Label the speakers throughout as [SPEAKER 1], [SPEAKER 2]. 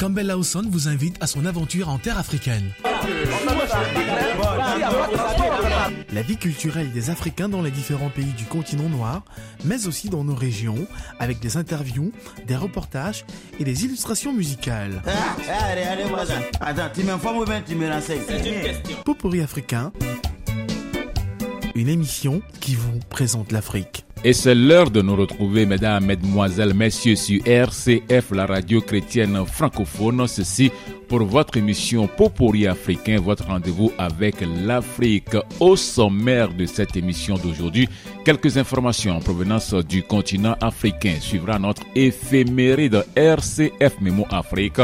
[SPEAKER 1] Campbell Lawson vous invite à son aventure en terre africaine. La vie culturelle des Africains dans les différents pays du continent noir, mais aussi dans nos régions, avec des interviews, des reportages et des illustrations musicales.
[SPEAKER 2] allez, allez, moi ça. Attends, tu m'informes ou bien tu me renseignes?
[SPEAKER 3] C'est une question.
[SPEAKER 1] Pot pourri africain, une émission qui vous présente l'Afrique.
[SPEAKER 4] Et c'est l'heure de nous retrouver, mesdames, mesdemoiselles, messieurs, sur RCF, la radio chrétienne francophone. Ceci pour votre émission Popori africain, votre rendez-vous avec l'Afrique. Au sommaire de cette émission d'aujourd'hui, quelques informations en provenance du continent africain. Suivra notre éphéméride RCF Mémo Afrique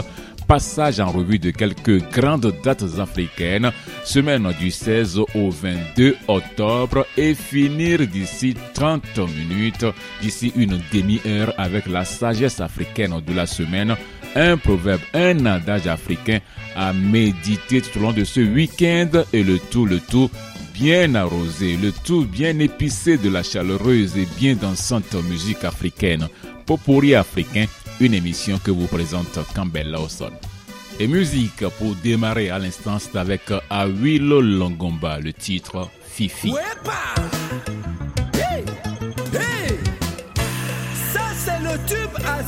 [SPEAKER 4] passage en revue de quelques grandes dates africaines, semaine du 16 au 22 octobre et finir d'ici 30 minutes, d'ici une demi-heure avec la sagesse africaine de la semaine, un proverbe, un adage africain à méditer tout au long de ce week-end et le tout, le tout bien arrosé, le tout bien épicé de la chaleureuse et bien dansante musique africaine. Popori africain, une émission que vous présente Campbell Lawson. Et musique pour démarrer à l'instant, c'est avec Awilo Longomba, le titre Fifi.
[SPEAKER 5] Ça c'est le tube à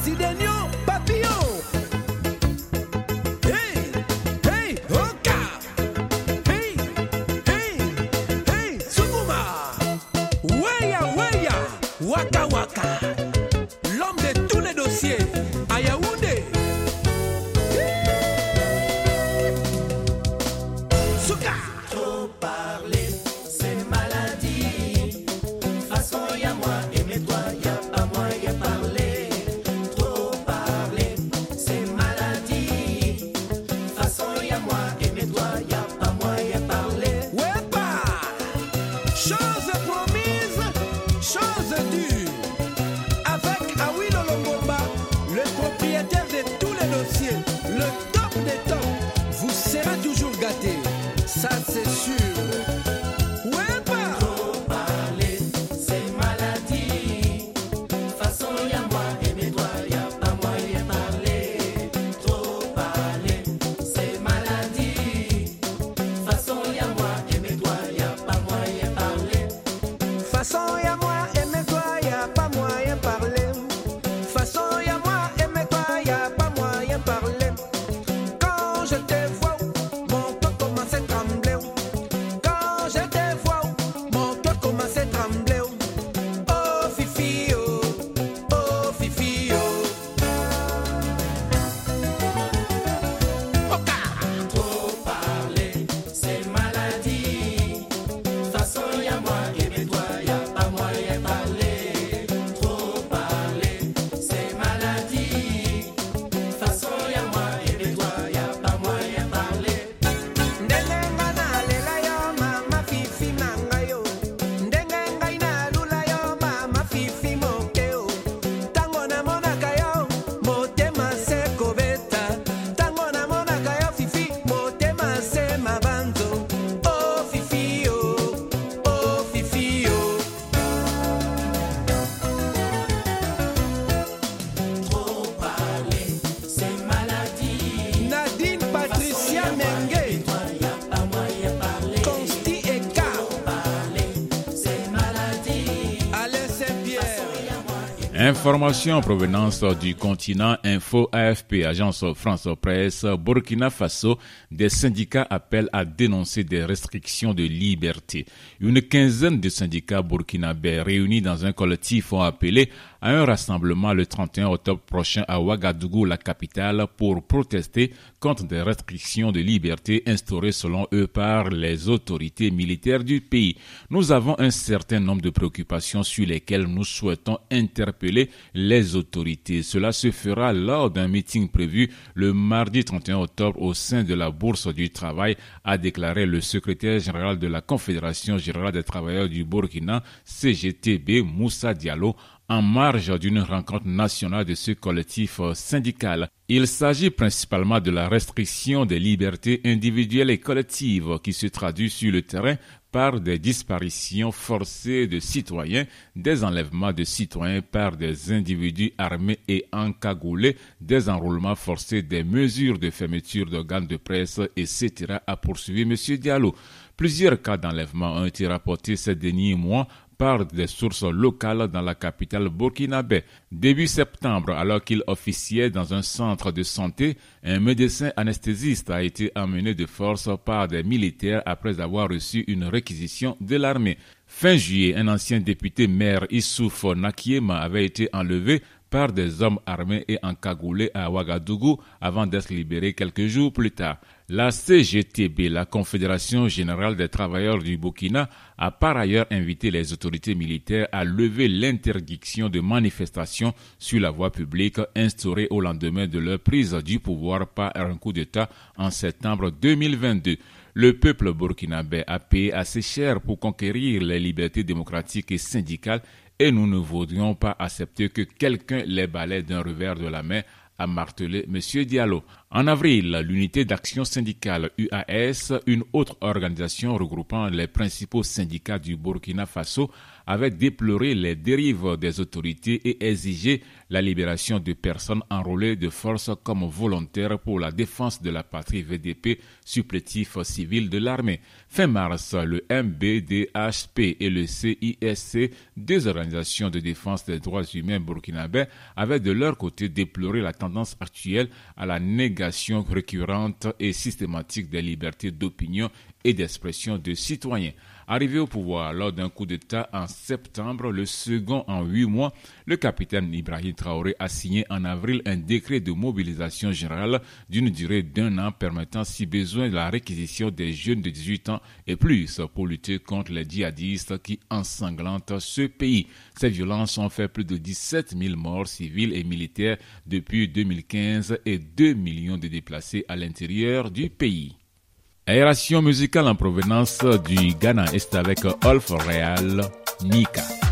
[SPEAKER 4] Information en provenance du continent Info AFP, agence France Presse, Burkina Faso, des syndicats appellent à dénoncer des restrictions de liberté. Une quinzaine de syndicats burkinabés réunis dans un collectif ont appelé à un rassemblement le 31 octobre prochain à Ouagadougou, la capitale, pour protester contre des restrictions de liberté instaurées selon eux par les autorités militaires du pays. Nous avons un certain nombre de préoccupations sur lesquelles nous souhaitons interpeller les autorités. Cela se fera lors d'un meeting prévu le mardi 31 octobre au sein de la Bourse du Travail, a déclaré le secrétaire général de la Confédération générale des travailleurs du Burkina, CGTB, Moussa Diallo, en marge d'une rencontre nationale de ce collectif syndical. Il s'agit principalement de la restriction des libertés individuelles et collectives qui se traduit sur le terrain par des disparitions forcées de citoyens, des enlèvements de citoyens par des individus armés et encagoulés, des enrôlements forcés, des mesures de fermeture d'organes de presse, etc. a poursuivi M. Diallo. Plusieurs cas d'enlèvement ont été rapportés ces derniers mois par des sources locales dans la capitale burkinabé. Début septembre, alors qu'il officiait dans un centre de santé, un médecin anesthésiste a été emmené de force par des militaires après avoir reçu une réquisition de l'armée. Fin juillet, un ancien député maire Issouf Nakiema avait été enlevé par des hommes armés et encagoulés à Ouagadougou avant d'être libéré quelques jours plus tard. La CGTB, la Confédération générale des travailleurs du Burkina, a par ailleurs invité les autorités militaires à lever l'interdiction de manifestation sur la voie publique instaurée au lendemain de leur prise du pouvoir par un coup d'État en septembre 2022. Le peuple burkinabé a payé assez cher pour conquérir les libertés démocratiques et syndicales et nous ne voudrions pas accepter que quelqu'un les balaie d'un revers de la main a martelé M. Diallo. En avril, l'unité d'action syndicale UAS, une autre organisation regroupant les principaux syndicats du Burkina Faso, avait déploré les dérives des autorités et exigé la libération de personnes enrôlées de force comme volontaires pour la défense de la patrie VDP, supplétif civil de l'armée. Fin mars, le MBDHP et le CISC, deux organisations de défense des droits humains burkinabés, avaient de leur côté déploré la tendance actuelle à la négation récurrente et systématique des libertés d'opinion et d'expression de citoyens. Arrivé au pouvoir lors d'un coup d'État en septembre, le second en huit mois, le capitaine Ibrahim Traoré a signé en avril un décret de mobilisation générale d'une durée d'un an permettant si besoin la réquisition des jeunes de 18 ans et plus pour lutter contre les djihadistes qui ensanglantent ce pays. Ces violences ont fait plus de 17 000 morts civils et militaires depuis 2015 et 2 millions de déplacés à l'intérieur du pays. Aération musicale en provenance du Ghana est avec Olf Real Nika.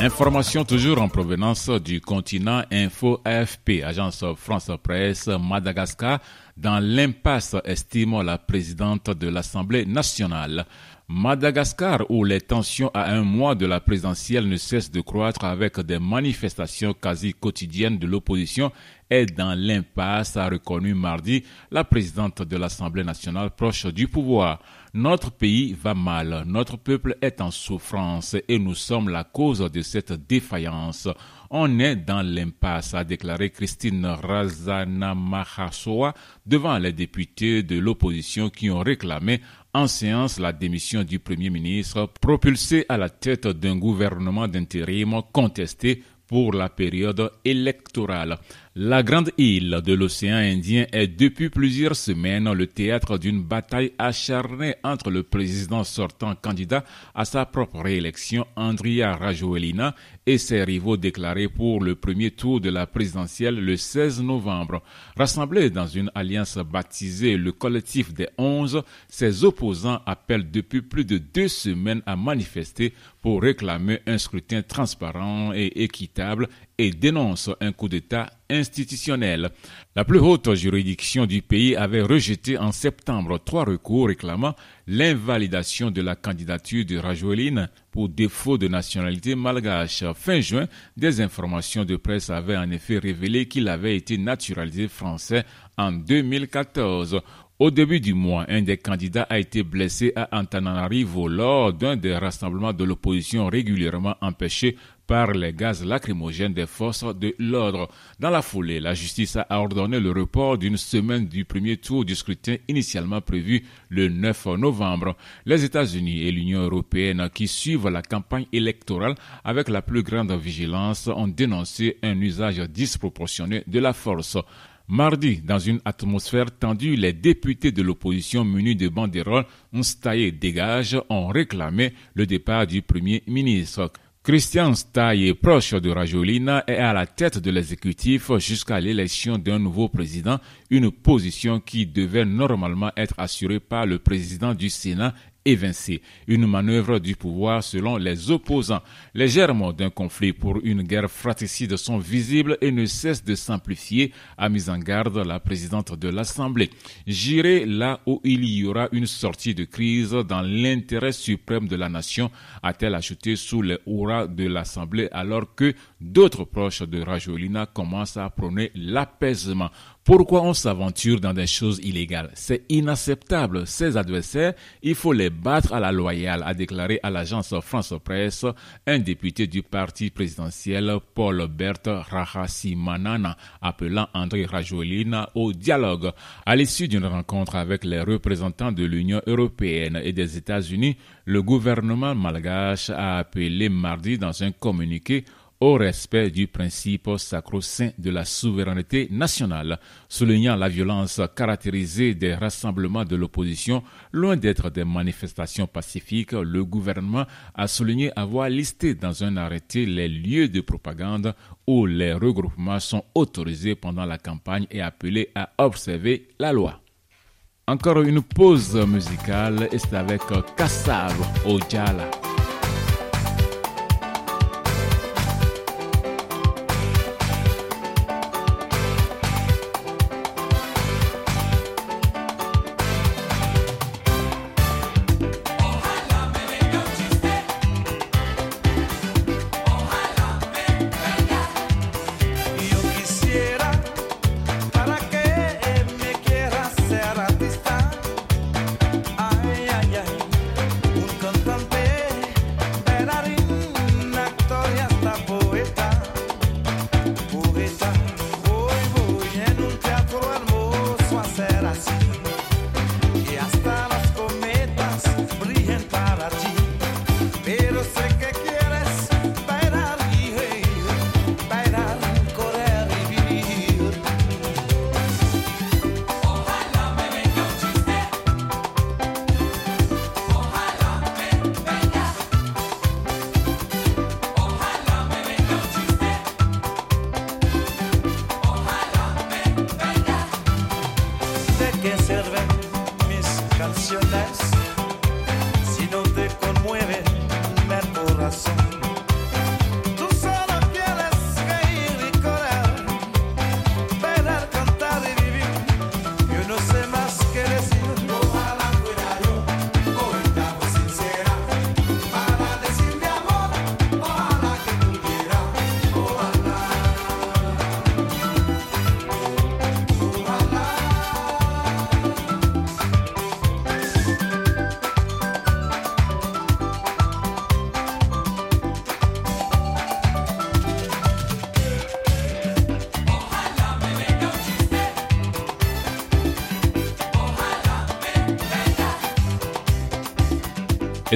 [SPEAKER 4] Information toujours en provenance du continent Info AFP, agence France Presse, Madagascar, dans l'impasse, estime la présidente de l'Assemblée nationale. Madagascar, où les tensions à un mois de la présidentielle ne cessent de croître avec des manifestations quasi quotidiennes de l'opposition, est dans l'impasse, a reconnu mardi la présidente de l'Assemblée nationale proche du pouvoir. Notre pays va mal, notre peuple est en souffrance et nous sommes la cause de cette défaillance. On est dans l'impasse, a déclaré Christine Razanamahassoa devant les députés de l'opposition qui ont réclamé en séance la démission du Premier ministre, propulsé à la tête d'un gouvernement d'intérim contesté pour la période électorale. La grande île de l'océan Indien est depuis plusieurs semaines le théâtre d'une bataille acharnée entre le président sortant candidat à sa propre réélection, Andrea Rajoelina, et ses rivaux déclarés pour le premier tour de la présidentielle le 16 novembre. Rassemblés dans une alliance baptisée le collectif des onze, ses opposants appellent depuis plus de deux semaines à manifester pour réclamer un scrutin transparent et équitable et dénonce un coup d'État institutionnel. La plus haute juridiction du pays avait rejeté en septembre trois recours réclamant l'invalidation de la candidature de Rajoeline pour défaut de nationalité malgache. Fin juin, des informations de presse avaient en effet révélé qu'il avait été naturalisé français en 2014. Au début du mois, un des candidats a été blessé à Antananarivo lors d'un des rassemblements de l'opposition régulièrement empêchés par les gaz lacrymogènes des forces de l'ordre. Dans la foulée, la justice a ordonné le report d'une semaine du premier tour du scrutin initialement prévu le 9 novembre. Les États-Unis et l'Union européenne qui suivent la campagne électorale avec la plus grande vigilance ont dénoncé un usage disproportionné de la force. Mardi, dans une atmosphère tendue, les députés de l'opposition munis de banderoles Nstaye dégage ont réclamé le départ du Premier ministre. Christian Staye, proche de Rajolina, est à la tête de l'exécutif jusqu'à l'élection d'un nouveau président, une position qui devait normalement être assurée par le président du Sénat évincé. Une manœuvre du pouvoir selon les opposants. Les germes d'un conflit pour une guerre fratricide sont visibles et ne cessent de s'amplifier, a mis en garde la présidente de l'Assemblée. J'irai là où il y aura une sortie de crise dans l'intérêt suprême de la nation, a-t-elle ajouté sous les hurrahs de l'Assemblée alors que d'autres proches de Rajolina commencent à prôner l'apaisement. Pourquoi on s'aventure dans des choses illégales? C'est inacceptable. Ses adversaires, il faut les battre à la loyale, a déclaré à l'agence France Presse un député du parti présidentiel Paul Bert Rahasimanana, appelant André Rajolina au dialogue. À l'issue d'une rencontre avec les représentants de l'Union européenne et des États-Unis, le gouvernement malgache a appelé mardi dans un communiqué au respect du principe sacro-saint de la souveraineté nationale, soulignant la violence caractérisée des rassemblements de l'opposition, loin d'être des manifestations pacifiques, le gouvernement a souligné avoir listé dans un arrêté les lieux de propagande où les regroupements sont autorisés pendant la campagne et appelé à observer la loi. Encore une pause musicale et c'est avec Kassav Ojala.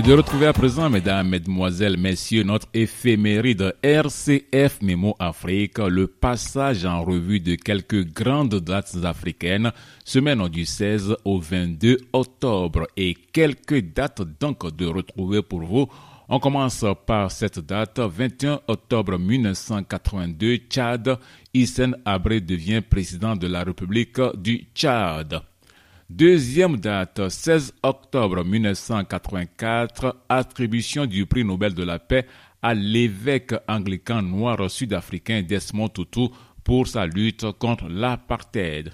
[SPEAKER 5] De
[SPEAKER 4] retrouver à présent, mesdames, mesdemoiselles, messieurs, notre éphéméride RCF Mémo Afrique, le passage en revue de quelques grandes dates africaines, semaine du 16 au 22 octobre, et quelques dates donc de retrouver pour vous. On commence par cette date, 21 octobre 1982, Tchad, Hissène Abré devient président de la République du Tchad. Deuxième date, 16 octobre 1984, attribution du prix Nobel de la paix à l'évêque anglican noir sud-africain Desmond Tutu pour sa lutte contre l'apartheid.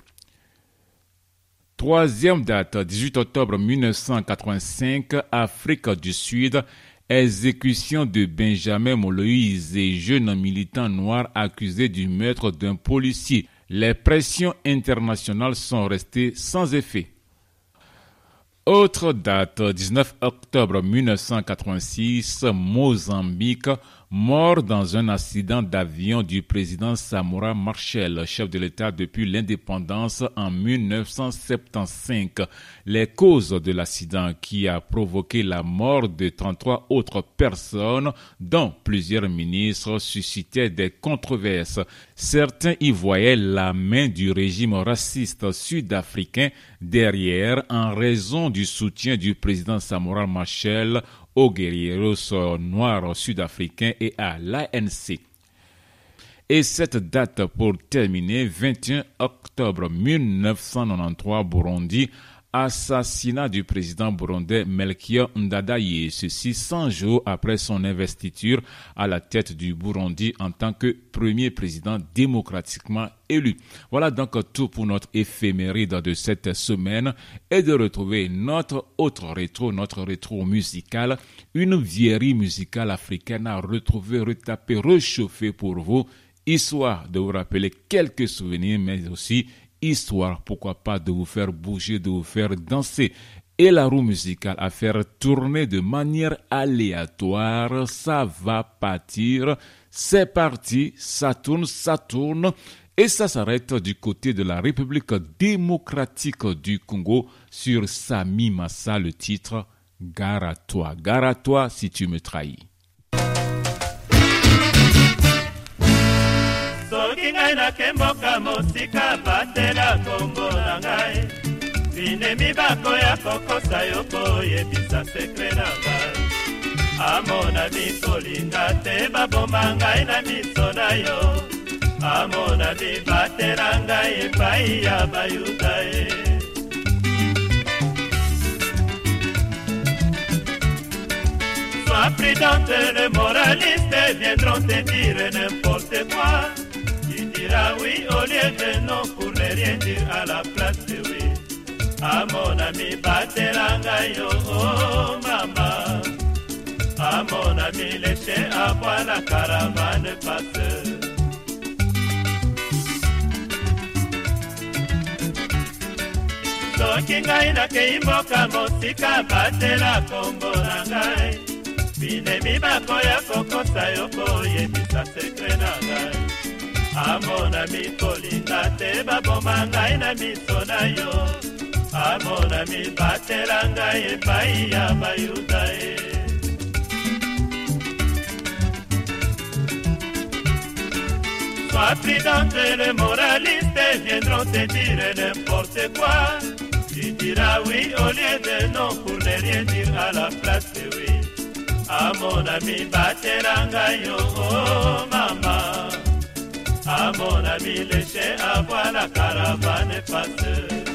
[SPEAKER 4] Troisième date, 18 octobre 1985, Afrique du Sud, exécution de Benjamin Moloïse, jeune militant noir accusé du meurtre d'un policier les pressions internationales sont restées sans effet. Autre date, 19 octobre 1986, Mozambique, mort dans un accident d'avion du président Samora Machel, chef de l'État depuis l'indépendance en 1975. Les causes de l'accident qui a provoqué la mort de 33 autres personnes, dont plusieurs ministres, suscitaient des controverses. Certains y voyaient la main du régime raciste sud-africain derrière en raison du soutien du président Samora Machel aux guerrieros noirs sud-africains et à l'ANC. Et cette date pour terminer, 21 octobre 1993, Burundi assassinat du président burundais Melchior Ndadaye, ceci 100 jours après son investiture à la tête du Burundi en tant que premier président démocratiquement élu. Voilà donc tout pour notre éphéméride de cette semaine et de retrouver notre autre rétro, notre rétro musical, une vieillerie musicale africaine à retrouver, retaper, réchauffer pour vous, histoire de vous rappeler quelques souvenirs, mais aussi histoire, pourquoi pas, de vous faire bouger, de vous faire danser. Et la roue musicale à faire tourner de manière aléatoire, ça va partir. C'est parti, ça tourne, ça tourne. Et ça s'arrête du côté de la République démocratique du Congo sur Sami Massa, le titre Gare à toi, gare à toi si tu me trahis.
[SPEAKER 6] Ngai nakemboka mosika batela kombo na ngai. Binemi bakoya kokosa yo koyebisa sekre na ngai. Amona mikolinga te babomba ngai na miso na yo. Amona mibatela ngai epai ya bayuda ye. Prudente, les moralistes viendront te dire n'importe quoi. Tu diras oui au lieu de non pour ne rien dire à la place de oui. Ah mon ami, batelanga yo, oh maman. Ah mon ami, laissez avoir la caravane passe. soki ngai nakei mboka mosika batela kombo na ngai binemi bakoya kokosa yo koyebisa sekre na ngai amonami kolinga te baboma ngai na miso na yo amonami batela ngai epai ya bayuda ye Sois prudente, les moralistes viendront te dire n'importe quoi. Tu diras oui au lieu de non pour ne rien dire à la place de oui. Ah mon ami, batelanga yo, oh maman. Ah mon ami, laissez avoir la caravane passer.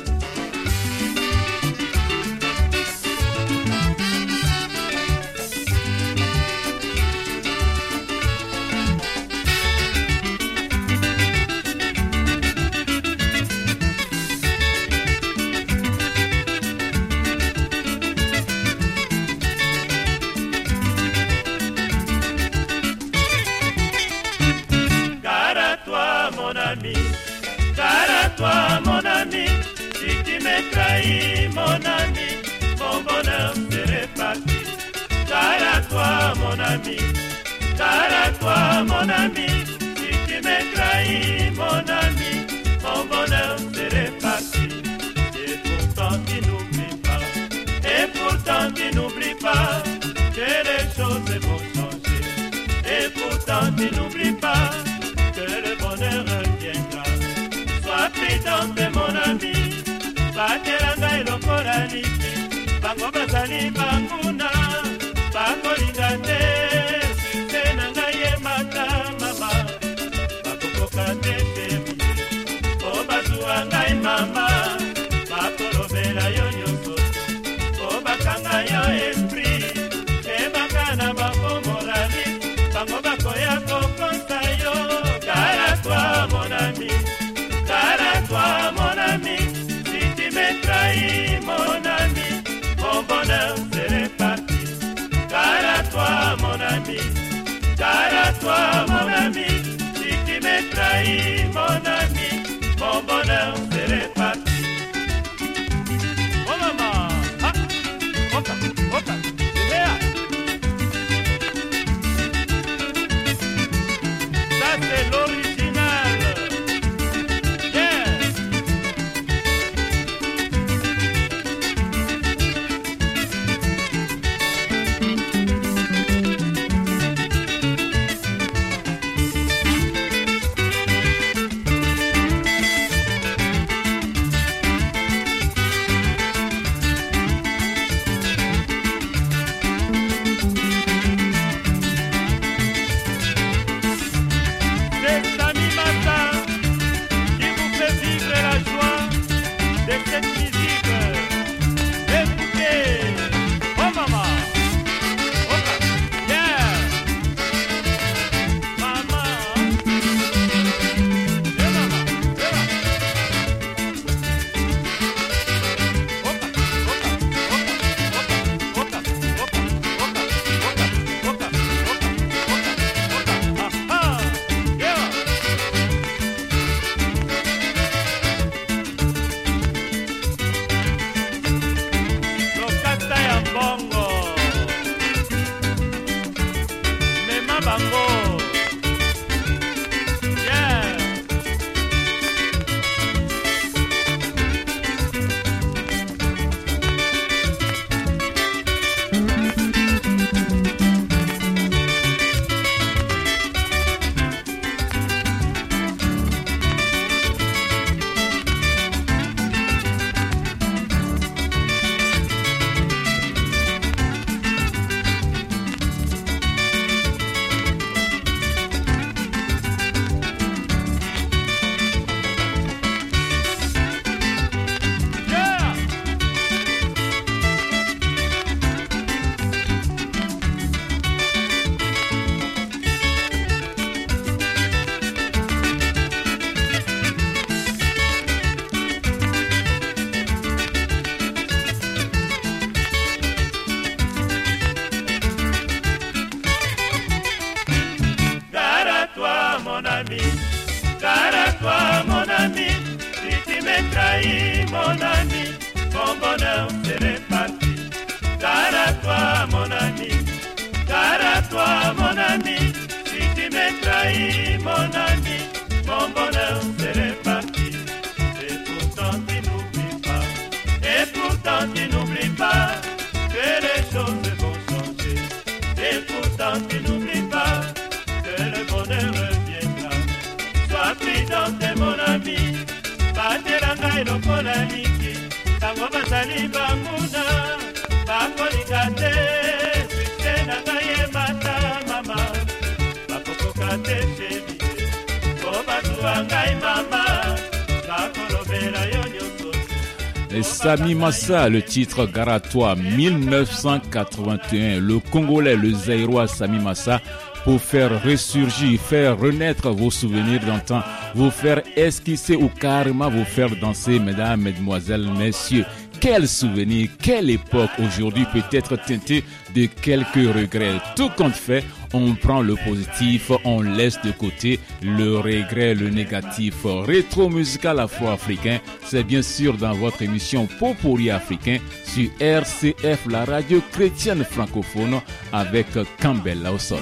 [SPEAKER 6] Sami Massa, le
[SPEAKER 4] titre Garatoire 1981, le Congolais, le Zairois Sami Massa, pour faire ressurgir, faire renaître vos souvenirs d'antan, vous faire esquisser ou carrément vous faire danser, mesdames, mesdemoiselles, messieurs. Quel souvenir, quelle époque aujourd'hui peut être teintée de quelques regrets? Tout compte fait, on prend le positif, on laisse de côté le regret, le négatif. Rétro musical afro-africain, c'est bien sûr dans votre émission Popori africain sur RCF, la radio chrétienne francophone avec Campbell Lawson.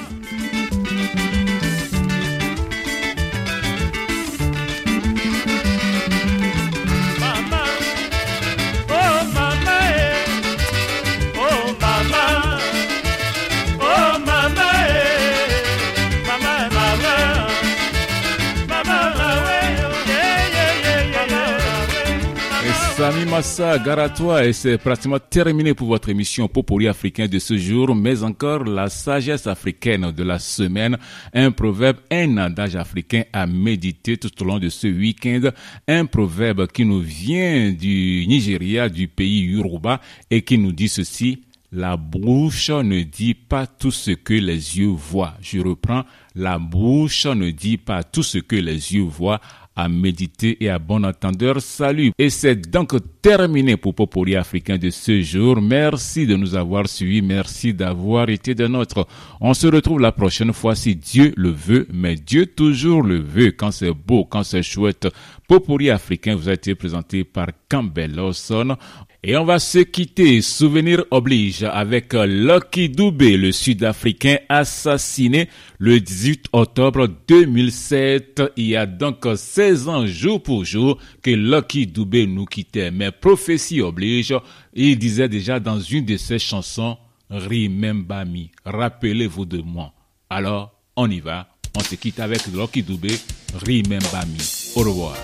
[SPEAKER 4] Sami Massa, toi et c'est pratiquement terminé pour votre émission Popoli africain de ce jour, mais encore la sagesse africaine de la semaine, un proverbe, un adage africain à méditer tout au long de ce week-end, un proverbe qui nous vient du Nigeria, du pays Yoruba et qui nous dit ceci, la bouche ne dit pas tout ce que les yeux voient. Je reprends, la bouche ne dit pas tout ce que les yeux voient à méditer et à bon entendeur. Salut. Et c'est donc terminé pour Popori africain de ce jour. Merci de nous avoir suivis. Merci d'avoir été de notre. On se retrouve la prochaine fois si Dieu le veut, mais Dieu toujours le veut quand c'est beau, quand c'est chouette. Popori africain vous a été présenté par Campbell Lawson. Et on va se quitter, souvenir oblige, avec Lucky Dubé, le Sud-Africain assassiné le 18 octobre 2007. Il y a donc 16 ans jour pour jour que Lucky Dubé nous quittait. Mais prophétie oblige, il disait déjà dans une de ses chansons, Remember me, rappelez-vous de moi. Alors, on y va, on se quitte avec Lucky Dubé, Remember me. Au revoir.